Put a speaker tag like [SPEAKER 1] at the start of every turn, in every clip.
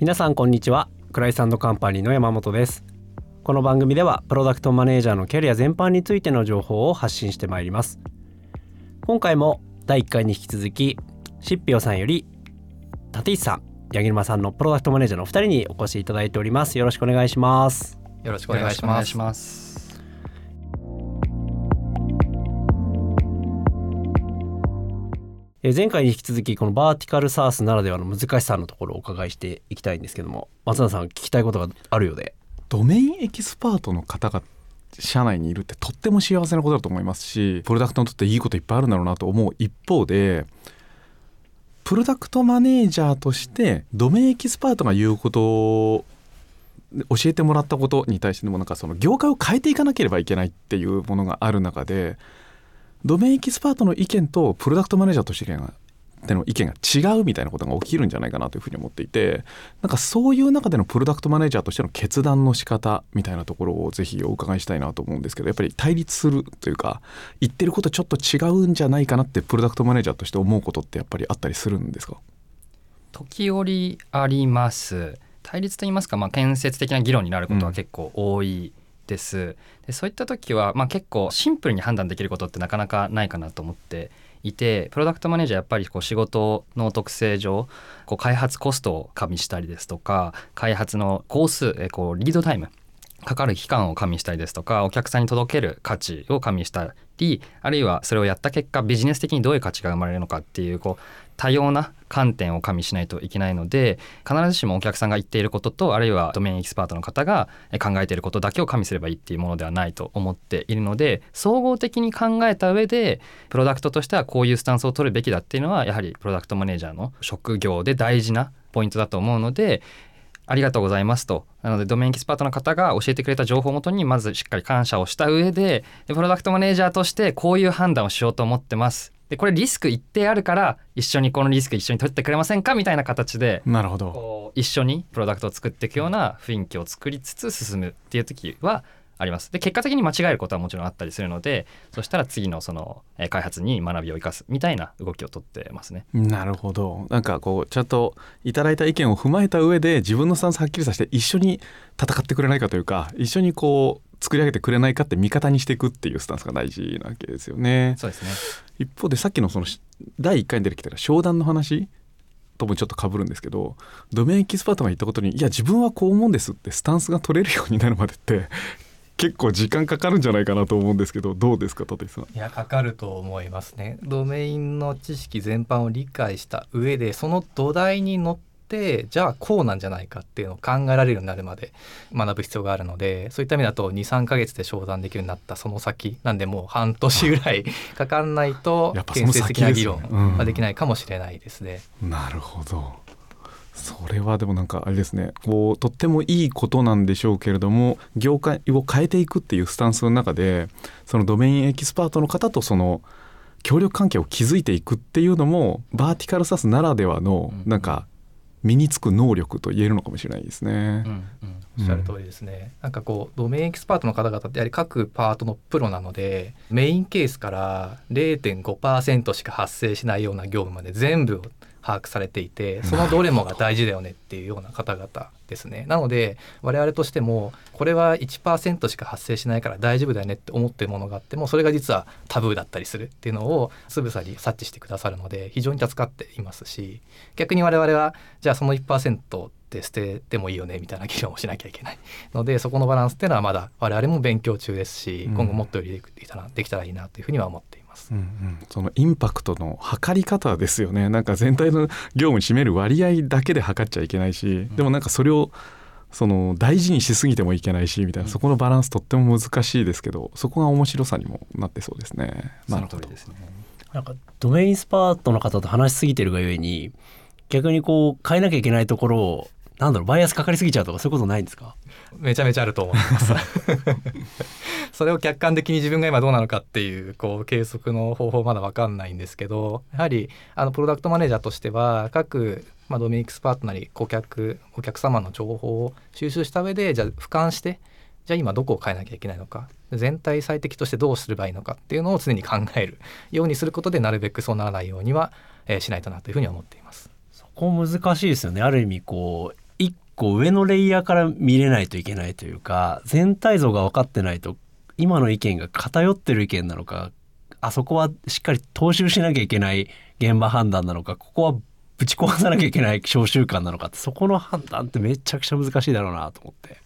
[SPEAKER 1] 皆さんこんにちは。クライサンドカンパニーの山本です。この番組ではプロダクトマネージャーのキャリア全般についての情報を発信してまいります。今回も第1回に引き続きしっぴよさんより立石さん八木沼さんのプロダクトマネージャーのお二人にお越しいただいております。よろしくお願いします。
[SPEAKER 2] よろしくお願いします
[SPEAKER 1] 前回に引き続きこのバーティカルサースならではの難しさのところをお伺いしていきたいんですけども松田さん聞きたいことがあるようで。
[SPEAKER 3] ドメインエキスパートの方が社内にいるってとっても幸せなことだと思いますしプロダクトにとっていいこといっぱいあるんだろうなと思う一方でプロダクトマネージャーとしてドメインエキスパートが言うことを教えてもらったことに対してもなんかその業界を変えていかなければいけないっていうものがある中でドメインエキスパートの意見とプロダクトマネージャーとしてのでの意見が違うみたいなことが起きるんじゃないかなというふうに思っていてなんかそういう中でのプロダクトマネージャーとしての決断の仕方みたいなところをぜひお伺いしたいなと思うんですけどやっぱり対立するというか言ってることちょっと違うんじゃないかなってプロダクトマネージャーとして思うことってやっぱりあったりするんですか？
[SPEAKER 2] 時折あります。対立といいますか、まあ、建設的な議論になることは結構多いです、でそういった時は、まあ、結構シンプルに判断できることってなかなかないかなと思っていてプロダクトマネージャーやっぱりこう仕事の特性上こう開発コストを加味したりですとか開発の工数えこうリードタイムかかる期間を加味したりですとかお客さんに届ける価値を加味したりあるいはそれをやった結果ビジネス的にどういう価値が生まれるのかっていうこう多様な観点を加味しないといけないので必ずしもお客さんが言っていることとあるいはドメインエキスパートの方が考えていることだけを加味すればいいっていうものではないと思っているので総合的に考えた上でプロダクトとしてはこういうスタンスを取るべきだっていうのはやはりプロダクトマネージャーの職業で大事なポイントだと思うのでありがとうございますと。なので、ドメインエキスパートの方が教えてくれた情報をもとに、まずしっかり感謝をした上で、プロダクトマネージャーとしてこういう判断をしようと思ってます。で、これリスク一定あるから、一緒にこのリスク一緒に取ってくれませんか？みたいな形で、
[SPEAKER 3] なるほど。
[SPEAKER 2] 一緒にプロダクトを作っていくような雰囲気を作りつつ進むっていう時は、あります。で結果的に間違えることはもちろんあったりするのでそしたら次のその、え開発に学びを生かすみたいな動きをとってますね。
[SPEAKER 3] なるほどなんかこうちゃんといただいた意見を踏まえた上で自分のスタンスはっきりさせて一緒に戦ってくれないかというか一緒にこう作り上げてくれないかって味方にしていくっていうスタンスが大事なわけですよね。
[SPEAKER 2] そうですね。
[SPEAKER 3] 一方でさっきのその第1回に出てきた商談の話ともちょっと被るんですけどドメインエキスパートが言ったことにいや自分はこう思うんですってスタンスが取れるようになるまでって 結構時間かかるんじゃないかなと思うんですけどどうですか立石さん？
[SPEAKER 4] いやかかると思いますね。ドメインの知識全般を理解した上でその土台に乗ってじゃあこうなんじゃないかっていうのを考えられるようになるまで学ぶ必要があるのでそういった意味だと23か月で商談できるようになったその先なんでもう半年ぐらいかかんないと建設的な議論はできないかもしれないですね。
[SPEAKER 3] うん、なるほど。それはでもなんかあれですね。こうとってもいいことなんでしょうけれども業界を変えていくっていうスタンスの中でそのドメインエキスパートの方とその協力関係を築いていくっていうのもバーティカルサスならではのなんか身につく能力と言えるのかもしれないですね。うんうん
[SPEAKER 4] おっしゃる通りですね、なんかこうドメインエキスパートの方々ってやはり各パートのプロなのでメインケースから0.5%しか発生しないような業務まで全部把握されていてそのどれもが大事だよねっていうような方々ですね。なので我々としてもこれは1%しか発生しないから大丈夫だよねって思ってるものがあってもそれが実はタブーだったりするっていうのをつぶさに察知してくださるので非常に助かっていますし逆に我々はじゃあその1%って捨ててもいいよねみたいな議論をしなきゃいけない。のでそこのバランスっていうのはまだ我々も勉強中ですし、今後もっとよりできたらできたらいいなというふうには思っています。ます、うんう
[SPEAKER 3] ん、そのインパクトの測り方ですよね。なんか全体の業務に占める割合だけで測っちゃいけないし、でもなんかそれをその大事にしすぎてもいけないしみたいな、そこのバランスとっても難しいですけどそこが面白さにもなってそうですね。
[SPEAKER 2] なるほど。ですね
[SPEAKER 1] なんかドメインスパートの方と話しすぎてるがゆえに逆にこう変えなきゃいけないところをなんだろうバイアスかかりすぎちゃうとかそういうことないんですか？
[SPEAKER 4] めちゃめちゃあると思います。それを客観的に自分が今どうなのかっていうこう計測の方法まだ分かんないんですけどやはりあのプロダクトマネージャーとしては各、まあ、ドミニクスパートなり顧客お客様の情報を収集した上でじゃあ俯瞰してじゃあ今どこを変えなきゃいけないのか全体最適としてどうすればいいのかっていうのを常に考えるようにすることでなるべくそうならないようには、えー、しないとなというふうに思っています。
[SPEAKER 1] そこ難しいですよね。ある意味こう構上のレイヤーから見れないといけないというか全体像が分かってないと今の意見が偏ってる意見なのかあそこはしっかり踏襲しなきゃいけない現場判断なのかここはぶち壊さなきゃいけない小習慣なのかってそこの判断ってめちゃくちゃ難しいだろうなと思って。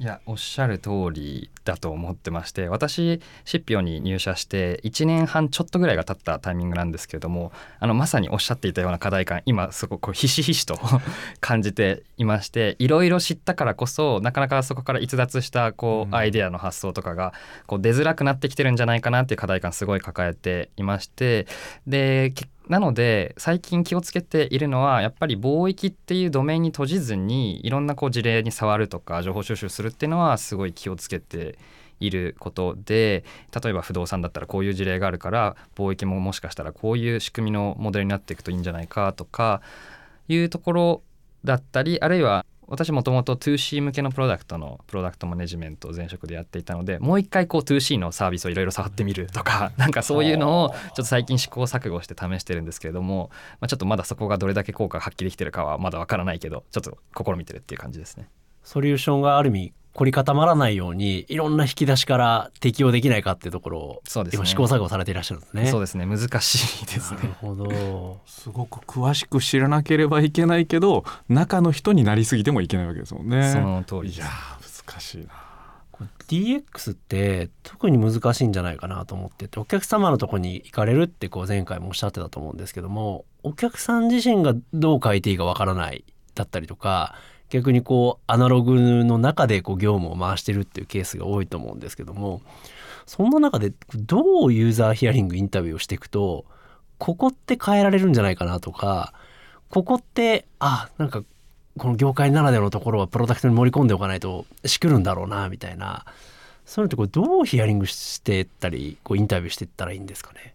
[SPEAKER 2] いやおっしゃる通りだと思ってまして私シッピオに入社して1年半ちょっとぐらいが経ったタイミングなんですけれどもあのまさにおっしゃっていたような課題感今すごくひしひしと 感じていましていろいろ知ったからこそなかなかそこから逸脱したこうアイデアの発想とかがこう出づらくなってきてるんじゃないかなっていう課題感すごい抱えていましてで結なので最近気をつけているのはやっぱり貿易っていうドメインに閉じずにいろんなこう事例に触るとか情報収集するっていうのはすごい気をつけていることで例えば不動産だったらこういう事例があるから貿易ももしかしたらこういう仕組みのモデルになっていくといいんじゃないかとかいうところだったりあるいは私もともと 2C 向けのプロダクトのプロダクトマネジメントを前職でやっていたのでもう一回こう 2C のサービスをいろいろ触ってみるとか なんかそういうのをちょっと最近試行錯誤して試してるんですけれども、まあ、ちょっとまだそこがどれだけ効果が発揮できてるかはまだわからないけどちょっと試みてるっていう感じですね。
[SPEAKER 1] ソリューションがある意味凝り固まらないようにいろんな引き出しから適用できないかっていうところを
[SPEAKER 2] そうですね
[SPEAKER 1] 今試行錯誤されていらっしゃるんですね。
[SPEAKER 2] そうですね難しいですね
[SPEAKER 1] なるほど。
[SPEAKER 3] すごく詳しく知らなければいけないけど中の人になりすぎてもいけないわけですもんね。
[SPEAKER 2] その通りです
[SPEAKER 3] いやー難しいな。
[SPEAKER 1] DX って特に難しいんじゃないかなと思っててお客様のとこに行かれるってこう前回もおっしゃってたと思うんですけどもお客さん自身がどう変えていいかわからないだったりとか逆にこうアナログの中でこう業務を回してるっていうケースが多いと思うんですけどもそんな中でどうユーザーヒアリングインタビューをしていくとここって変えられるんじゃないかなとかここってあなんかこの業界ならではのところはプロダクトに盛り込んでおかないとしくるんだろうなみたいな。そういうのってこれどうヒアリングしてったりこうインタビューしてったらいいんですかね？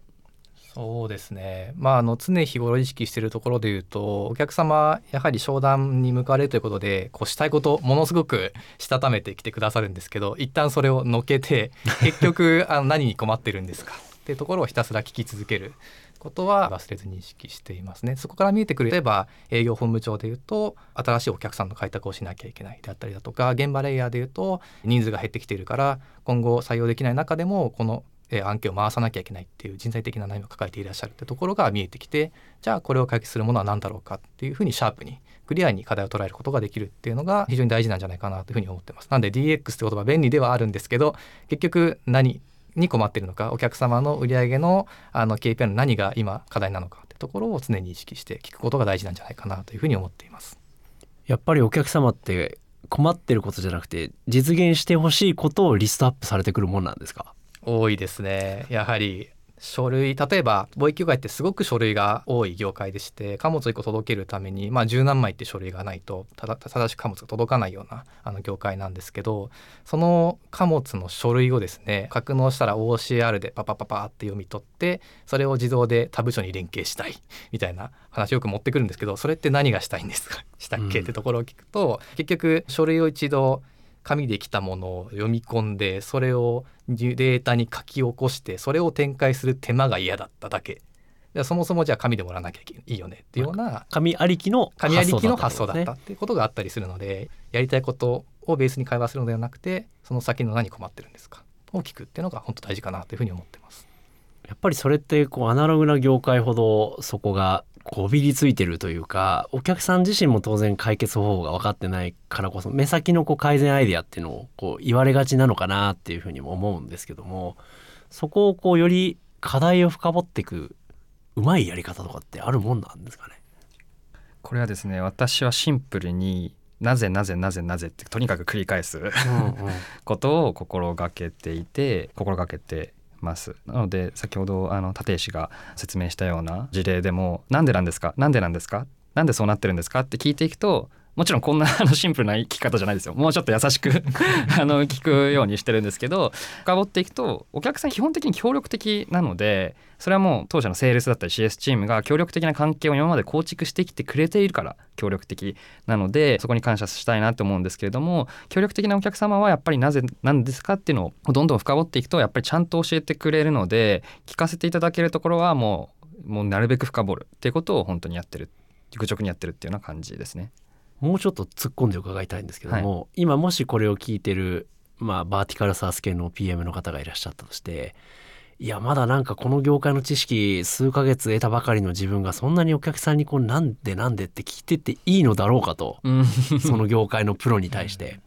[SPEAKER 4] そうですね、まあ、あの常日頃意識しているところでいうとお客様やはり商談に向かわれるということでこうしたいことものすごくしたためてきてくださるんですけど一旦それをのけて 結局あの何に困ってるんですか？っていうところをひたすら聞き続ける。ことは忘れずに意識していますね。そこから見えてくる例えば営業本部長でいうと新しいお客さんの開拓をしなきゃいけない。であったりだとか現場レイヤーでいうと人数が減ってきているから今後採用できない中でもこのえー案件を回さなきゃいけないっていう人材的な悩みを抱えていらっしゃるってところが見えてきてじゃあこれを解決するものは何だろうかっていうふうにシャープにクリアに課題を捉えることができるっていうのが非常に大事なんじゃないかなというふうに思ってます。なんで DX って言葉便利ではあるんですけど結局何に困っているのかお客様の売上のあの KPI の何が今課題なのかってところを常に意識して聞くことが大事なんじゃないかなというふうに思っています。
[SPEAKER 1] やっぱりお客様って困ってることじゃなくて実現してほしいことをリストアップされてくるもんなんですか？
[SPEAKER 4] 多いですね。やはり書類例えば貿易業界ってすごく書類が多い業界でして貨物を1個届けるためにまあ十何枚って書類がないとただ正しく貨物が届かないようなあの業界なんですけどその貨物の書類をですね格納したら OCR でパパパパって読み取ってそれを自動で他部署に連携したいみたいな話をよく持ってくるんですけどそれって何がしたいんですか？したっけ、
[SPEAKER 1] うん。
[SPEAKER 4] ってところを聞くと結局書類を一度紙で来たものを読み込んでそれをデータに書き起こしてそれを展開する手間が嫌だっただけでそもそもじゃあ紙でもらわなきゃいいよねっていうような
[SPEAKER 1] 紙ありきの
[SPEAKER 4] 紙ありきの発想だ
[SPEAKER 1] ね
[SPEAKER 4] ったっていうことがあったりするのでやりたいことをベースに会話するのではなくてその先の何困ってるんですかを聞くっていうのが本当大事かなというふうに思ってます。
[SPEAKER 1] やっぱりそれってこうアナログな業界ほどそこがこびりついてるというかお客さん自身も当然解決方法が分かってないからこそ目先のこう改善アイデアっていうのをこう言われがちなのかなっていうふうにも思うんですけどもそこをこうより課題を深掘っていくうまいやり方とかってあるもんなんですかね？
[SPEAKER 2] これはですね私はシンプルになぜなぜなぜなぜってとにかく繰り返す ことを心がけていて心がけてます。なので先ほどあの立石が説明したような事例でも「なんでなんですか？なんでなんですか？なんでそうなってるんですか?」って聞いていくともちろんこんなあのシンプルな聞き方じゃないですよもうちょっと優しく あの聞くようにしてるんですけど深掘っていくとお客さん基本的に協力的なのでそれはもう当社のセールスだったり CS チームが協力的な関係を今まで構築してきてくれているから協力的なのでそこに感謝したいなと思うんですけれども協力的なお客様はやっぱりなぜなんですかっていうのをどんどん深掘っていくとやっぱりちゃんと教えてくれるので聞かせていただけるところはもうもうなるべく深掘るっていうことを本当にやってる愚直にやってるっていうような感じですね。
[SPEAKER 1] もうちょっと突っ込んで伺いたいんですけども、今もしこれを聞いてる、まあ、バーティカルサース系の PM の方がいらっしゃったとしていやまだなんかこの業界の知識数ヶ月得たばかりの自分がそんなにお客さんにこうなんでなんでって聞いてっていいのだろうかと
[SPEAKER 2] うん
[SPEAKER 1] その業界のプロに対して。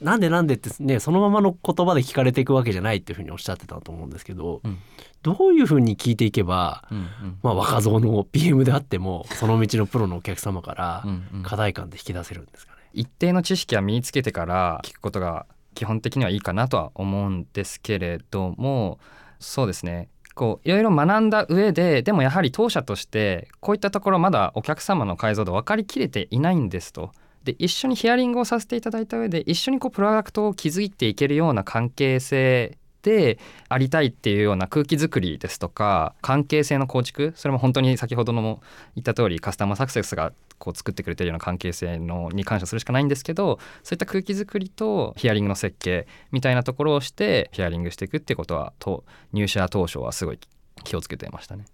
[SPEAKER 1] なんでなんでってねそのままの言葉で聞かれていくわけじゃないっていうふうにおっしゃってたと思うんですけど、
[SPEAKER 2] うん
[SPEAKER 1] どういうふうに聞いていけば、
[SPEAKER 2] うんうん
[SPEAKER 1] まあ、若造の PM であってもその道のプロのお客様から
[SPEAKER 2] うんうん
[SPEAKER 1] 課題感で引き出せるんですかね。
[SPEAKER 2] 一定の知識は身につけてから聞くことが基本的にはいいかなとは思うんですけれどもそうですねこういろいろ学んだ上ででもやはり当社としてこういったところまだお客様の解像度分かりきれていないんですと。で一緒にヒアリングをさせていただいた上で一緒にこうプロダクトを築いていけるような関係性でありたいっていうような空気づくりですとか関係性の構築それも本当に先ほどのも言った通りカスタマーサクセスがこう作ってくれてるような関係性のに感謝するしかないんですけどそういった空気づくりとヒアリングの設計みたいなところをしてヒアリングしていくってことはと入社当初はすごい気をつけてましたね。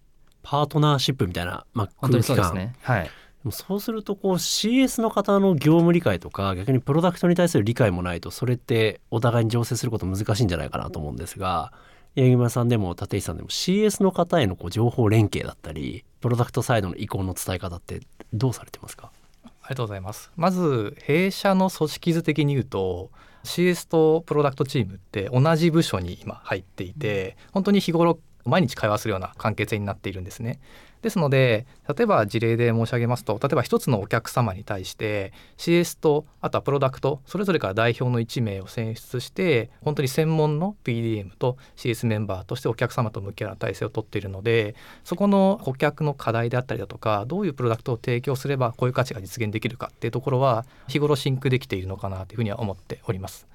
[SPEAKER 1] パートナーシップみたいな、まあ、空気感
[SPEAKER 2] にそうですね。はい。
[SPEAKER 1] もそうするとこう CS の方の業務理解とか逆にプロダクトに対する理解もないとそれってお互いに醸成すること難しいんじゃないかなと思うんですが八木村さんでも立石さんでも CS の方へのこう情報連携だったりプロダクトサイドの意向の伝え方ってどうされてますか？
[SPEAKER 4] ありがとうございます。まず弊社の組織図的に言うと CS とプロダクトチームって同じ部署に今入っていて本当に日頃毎日会話するような関係性になっているんですね。ですので例えば事例で申し上げますと例えば一つのお客様に対して CS とあとはプロダクトそれぞれから代表の1名を選出して本当に専門の PDM と CS メンバーとしてお客様と向き合う体制をとっているのでそこの顧客の課題であったりだとかどういうプロダクトを提供すればこういう価値が実現できるかっていうところは日頃シンクできているのかなというふうには思っております。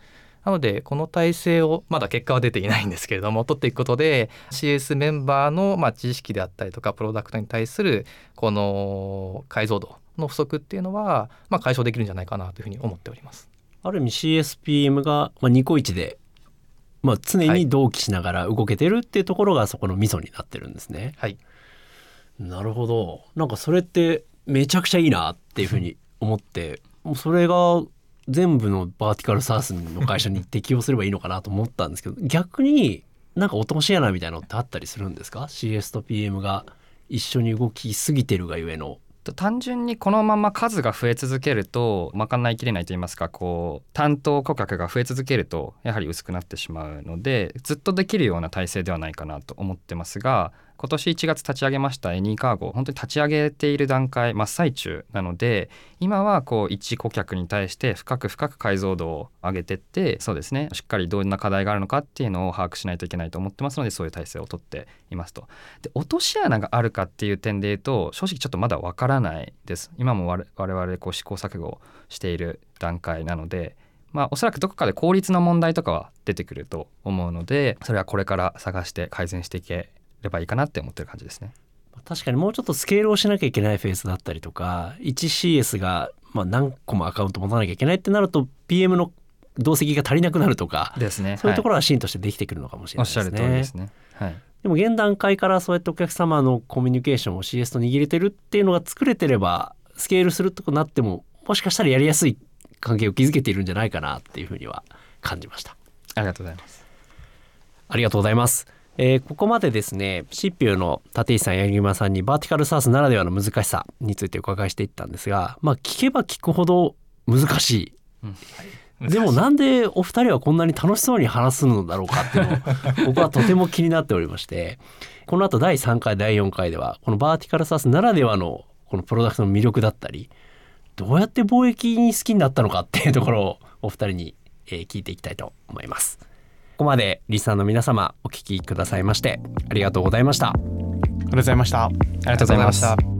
[SPEAKER 4] なのでこの体制をまだ結果は出ていないんですけれども取っていくことで CS メンバーのまあ知識であったりとかプロダクトに対するこの解像度の不足っていうのはまあ解消できるんじゃないかなというふうに思っております。
[SPEAKER 1] ある意味 CSPM が、まあ、ニコイチで、まあ、常に同期しながら動けてるっていうところがそこのミソになってるんですね。
[SPEAKER 4] はい、
[SPEAKER 1] なるほどなんかそれってめちゃくちゃいいなっていうふうに思ってもうそれが全部のバーティカルサースの会社に適用すればいいのかなと思ったんですけど逆になんか落とし穴みたいなのってあったりするんですか？CS と PM が一緒に動きすぎてるがゆえの。
[SPEAKER 2] 単純にこのまま数が増え続けると賄いきれないといいますかこう担当顧客が増え続けるとやはり薄くなってしまうのでずっとできるような体制ではないかなと思ってますが今年1月立ち上げましたエニーカーゴ。本当に立ち上げている段階真っ最中なので今はこう一顧客に対して深く深く解像度を上げてってそうですね。しっかりどんな課題があるのかっていうのを把握しないといけないと思ってますのでそういう体制をとっていますと。で落とし穴があるかっていう点で言うと正直ちょっとまだわからないです。今も我々こう試行錯誤している段階なのでまあおそらくどこかで効率の問題とかは出てくると思うのでそれはこれから探して改善していければいいかなって思ってる感じですね。
[SPEAKER 1] 確かにもうちょっとスケールをしなきゃいけないフェーズだったりとか 1CS がまあ何個もアカウント持たなきゃいけないってなると PM の同席が足りなくなるとか
[SPEAKER 2] ですね。
[SPEAKER 1] そういうとこ
[SPEAKER 2] ろ、
[SPEAKER 1] ろはシーンとしてできてくるのかもしれ
[SPEAKER 2] おっしゃ
[SPEAKER 1] ないですね。
[SPEAKER 2] る通りですね。はい。
[SPEAKER 1] でも現段階からそうやってお客様のコミュニケーションを CS と握れてるっていうのが作れてればスケールするとこなってももしかしたらやりやすい関係を築けているんじゃないかなっていうふうには感じました。
[SPEAKER 2] ありがとうございます。
[SPEAKER 1] ありがとうございます。えーここまでですねシッピューの立石さん八木村さんにバーティカルサースならではの難しさについてお伺いしていったんですがまあ聞けば聞くほど難しい。でもなんでお二人はこんなに楽しそうに話すのだろうかっていうのを 僕はとても気になっておりましてこの後第3回第4回ではこのバーティカルサースならではのこのプロダクトの魅力だったりどうやって貿易に好きになったのかっていうところをお二人に、えー聞いていきたいと思います。ここまでリスナーの皆様お聞きくださいましてありがとうございました。
[SPEAKER 3] ありがとうございました。
[SPEAKER 2] ありがとうございました。